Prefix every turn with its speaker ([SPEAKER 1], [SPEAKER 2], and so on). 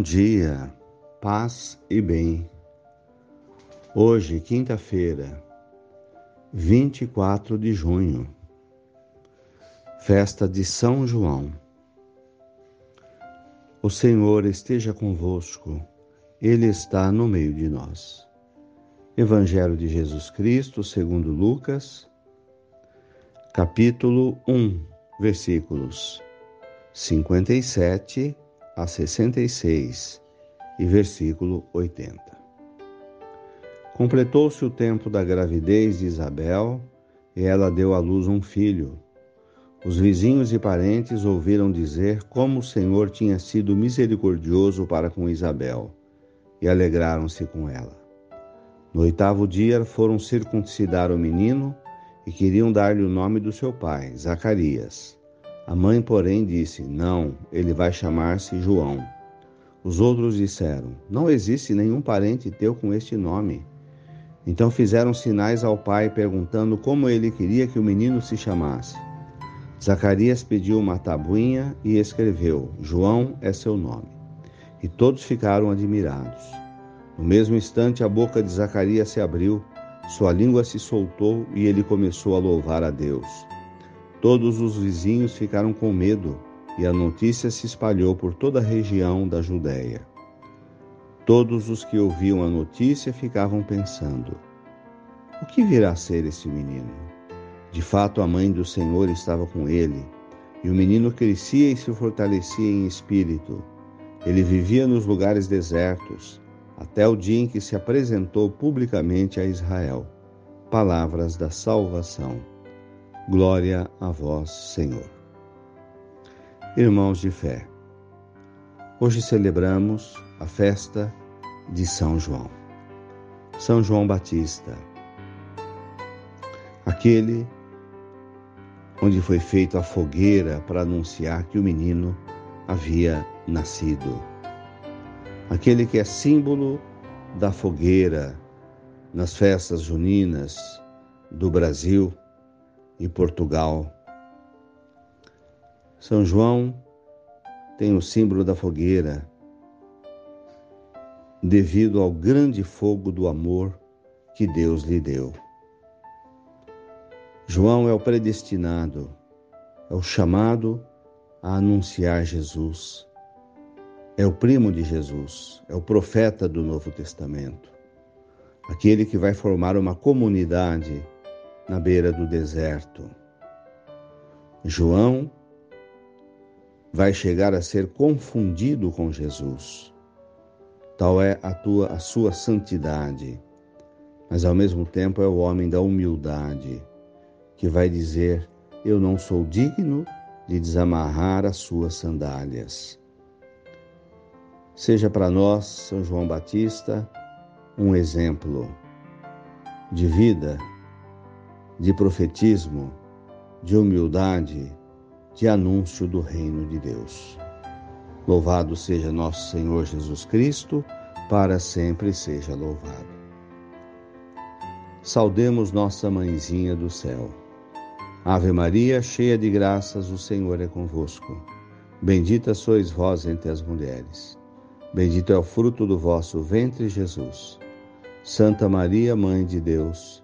[SPEAKER 1] dia, paz e bem. Hoje, quinta-feira, 24 de junho, festa de São João. O Senhor esteja convosco, Ele está no meio de nós. Evangelho de Jesus Cristo, segundo Lucas, capítulo 1, versículos 57 a 66 e versículo 80. Completou-se o tempo da gravidez de Isabel e ela deu à luz um filho. Os vizinhos e parentes ouviram dizer como o Senhor tinha sido misericordioso para com Isabel e alegraram-se com ela. No oitavo dia foram circuncidar o menino e queriam dar-lhe o nome do seu pai, Zacarias. A mãe, porém, disse: Não, ele vai chamar-se João. Os outros disseram: Não existe nenhum parente teu com este nome. Então fizeram sinais ao pai, perguntando como ele queria que o menino se chamasse. Zacarias pediu uma tabuinha e escreveu: João é seu nome. E todos ficaram admirados. No mesmo instante, a boca de Zacarias se abriu, sua língua se soltou e ele começou a louvar a Deus. Todos os vizinhos ficaram com medo e a notícia se espalhou por toda a região da Judéia. Todos os que ouviam a notícia ficavam pensando: o que virá a ser esse menino? De fato, a mãe do Senhor estava com ele, e o menino crescia e se fortalecia em espírito. Ele vivia nos lugares desertos, até o dia em que se apresentou publicamente a Israel. Palavras da salvação. Glória a vós, Senhor. Irmãos de fé, hoje celebramos a festa de São João. São João Batista, aquele onde foi feita a fogueira para anunciar que o menino havia nascido. Aquele que é símbolo da fogueira nas festas juninas do Brasil e Portugal. São João tem o símbolo da fogueira, devido ao grande fogo do amor que Deus lhe deu. João é o predestinado, é o chamado a anunciar Jesus. É o primo de Jesus, é o profeta do Novo Testamento, aquele que vai formar uma comunidade na beira do deserto. João vai chegar a ser confundido com Jesus. Tal é a tua a sua santidade, mas ao mesmo tempo é o homem da humildade, que vai dizer: Eu não sou digno de desamarrar as suas sandálias. Seja para nós, São João Batista, um exemplo de vida de profetismo, de humildade, de anúncio do reino de Deus. Louvado seja nosso Senhor Jesus Cristo, para sempre seja louvado. Saudemos nossa mãezinha do céu. Ave Maria, cheia de graças, o Senhor é convosco. Bendita sois vós entre as mulheres. Bendito é o fruto do vosso ventre, Jesus. Santa Maria, Mãe de Deus,